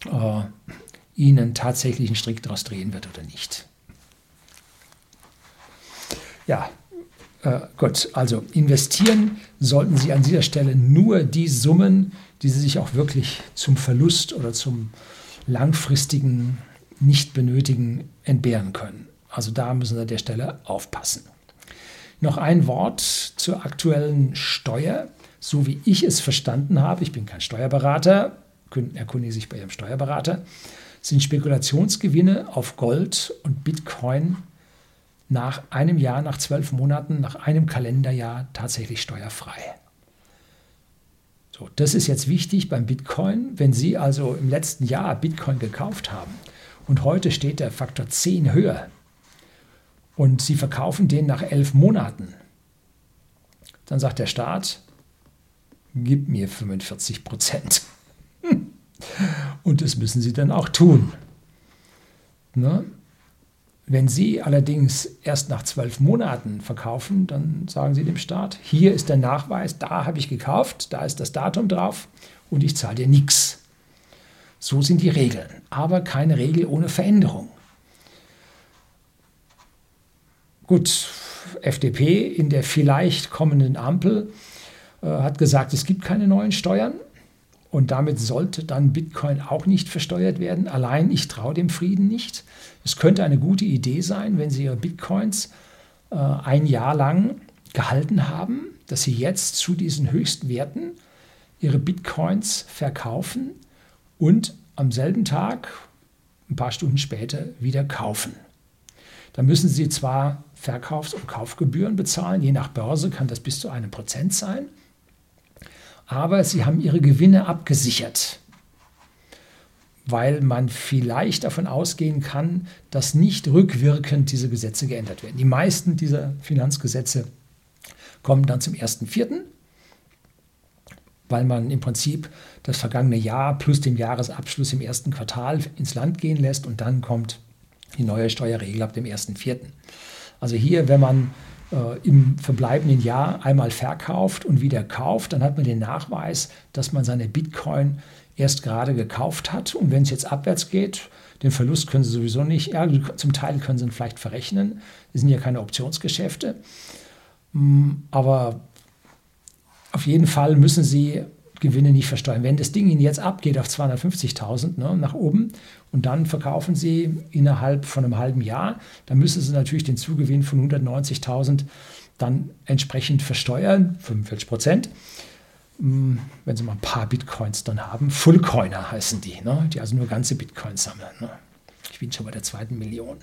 äh, ihnen tatsächlich einen Strick daraus drehen wird oder nicht. Ja, äh, gut, also investieren sollten Sie an dieser Stelle nur die Summen, die Sie sich auch wirklich zum Verlust oder zum langfristigen Nicht-Benötigen entbehren können. Also da müssen Sie an der Stelle aufpassen. Noch ein Wort zur aktuellen Steuer. So wie ich es verstanden habe, ich bin kein Steuerberater, erkundige sich bei Ihrem Steuerberater, sind Spekulationsgewinne auf Gold und Bitcoin nach einem Jahr, nach zwölf Monaten, nach einem Kalenderjahr tatsächlich steuerfrei. So, das ist jetzt wichtig beim Bitcoin. Wenn Sie also im letzten Jahr Bitcoin gekauft haben und heute steht der Faktor 10 höher und Sie verkaufen den nach elf Monaten, dann sagt der Staat, gib mir 45 Prozent. <laughs> Und das müssen Sie dann auch tun. Ne? Wenn Sie allerdings erst nach zwölf Monaten verkaufen, dann sagen Sie dem Staat, hier ist der Nachweis, da habe ich gekauft, da ist das Datum drauf und ich zahle dir nichts. So sind die Regeln, aber keine Regel ohne Veränderung. Gut, FDP in der vielleicht kommenden Ampel äh, hat gesagt, es gibt keine neuen Steuern und damit sollte dann Bitcoin auch nicht versteuert werden. Allein ich traue dem Frieden nicht. Es könnte eine gute Idee sein, wenn Sie Ihre Bitcoins äh, ein Jahr lang gehalten haben, dass Sie jetzt zu diesen höchsten Werten Ihre Bitcoins verkaufen und am selben Tag, ein paar Stunden später, wieder kaufen. Da müssen Sie zwar Verkaufs- und Kaufgebühren bezahlen, je nach Börse kann das bis zu einem Prozent sein, aber Sie haben Ihre Gewinne abgesichert, weil man vielleicht davon ausgehen kann, dass nicht rückwirkend diese Gesetze geändert werden. Die meisten dieser Finanzgesetze kommen dann zum 1.4., weil man im Prinzip das vergangene Jahr plus den Jahresabschluss im ersten Quartal ins Land gehen lässt und dann kommt die neue Steuerregel ab dem 1.4. Also hier, wenn man im verbleibenden Jahr einmal verkauft und wieder kauft, dann hat man den Nachweis, dass man seine Bitcoin erst gerade gekauft hat. Und wenn es jetzt abwärts geht, den Verlust können Sie sowieso nicht, ja, zum Teil können Sie ihn vielleicht verrechnen. Das sind ja keine Optionsgeschäfte. Mm, aber auf jeden Fall müssen Sie Gewinne nicht versteuern. Wenn das Ding Ihnen jetzt abgeht auf 250.000 ne, nach oben und dann verkaufen Sie innerhalb von einem halben Jahr, dann müssen Sie natürlich den Zugewinn von 190.000 dann entsprechend versteuern, 45 Prozent. Hm, wenn Sie mal ein paar Bitcoins dann haben, Fullcoiner heißen die, ne, die also nur ganze Bitcoins sammeln. Ne. Ich bin schon bei der zweiten Million,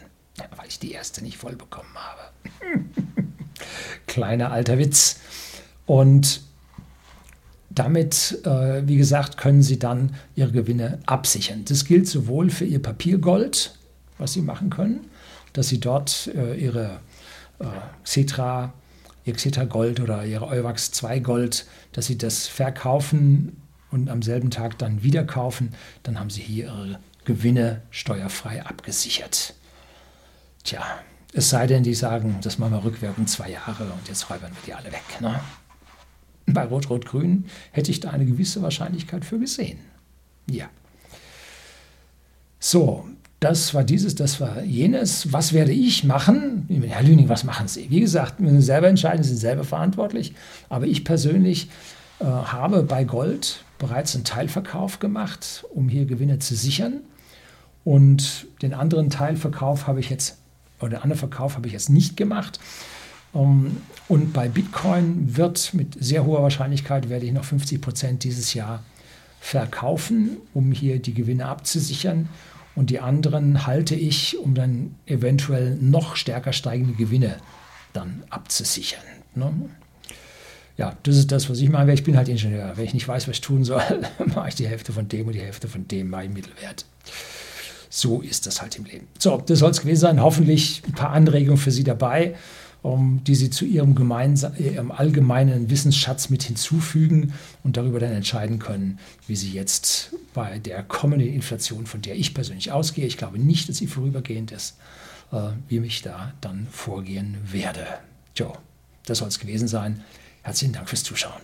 weil ich die erste nicht voll bekommen habe. <laughs> Kleiner alter Witz. Und damit, äh, wie gesagt, können Sie dann Ihre Gewinne absichern. Das gilt sowohl für Ihr Papiergold, was Sie machen können, dass Sie dort äh, Ihre äh, Xetra, Ihr Xetra Gold oder Ihre Euwax 2 Gold, dass Sie das verkaufen und am selben Tag dann wieder kaufen, dann haben Sie hier Ihre Gewinne steuerfrei abgesichert. Tja, es sei denn, die sagen, das machen wir rückwirkend zwei Jahre und jetzt räubern wir die alle weg. Ne? Bei Rot-Rot-Grün hätte ich da eine gewisse Wahrscheinlichkeit für gesehen. Ja. So, das war dieses, das war jenes. Was werde ich machen? Herr Lüning, was machen Sie? Wie gesagt, müssen Sie selber entscheiden, Sie sind selber verantwortlich. Aber ich persönlich äh, habe bei Gold bereits einen Teilverkauf gemacht, um hier Gewinne zu sichern. Und den anderen Teilverkauf habe ich jetzt, oder den anderen Verkauf habe ich jetzt nicht gemacht. Ähm, und bei Bitcoin wird mit sehr hoher Wahrscheinlichkeit, werde ich noch 50 Prozent dieses Jahr verkaufen, um hier die Gewinne abzusichern. Und die anderen halte ich, um dann eventuell noch stärker steigende Gewinne dann abzusichern. Ne? Ja, das ist das, was ich mache. Ich bin halt Ingenieur. Wenn ich nicht weiß, was ich tun soll, <laughs> mache ich die Hälfte von dem und die Hälfte von dem, ich Mittelwert. So ist das halt im Leben. So, das soll es gewesen sein. Hoffentlich ein paar Anregungen für Sie dabei die sie zu ihrem, ihrem, allgemeinen Wissensschatz mit hinzufügen und darüber dann entscheiden können, wie sie jetzt bei der kommenden Inflation, von der ich persönlich ausgehe, ich glaube nicht, dass sie vorübergehend ist, äh, wie ich da dann vorgehen werde. Jo, das soll es gewesen sein. Herzlichen Dank fürs Zuschauen.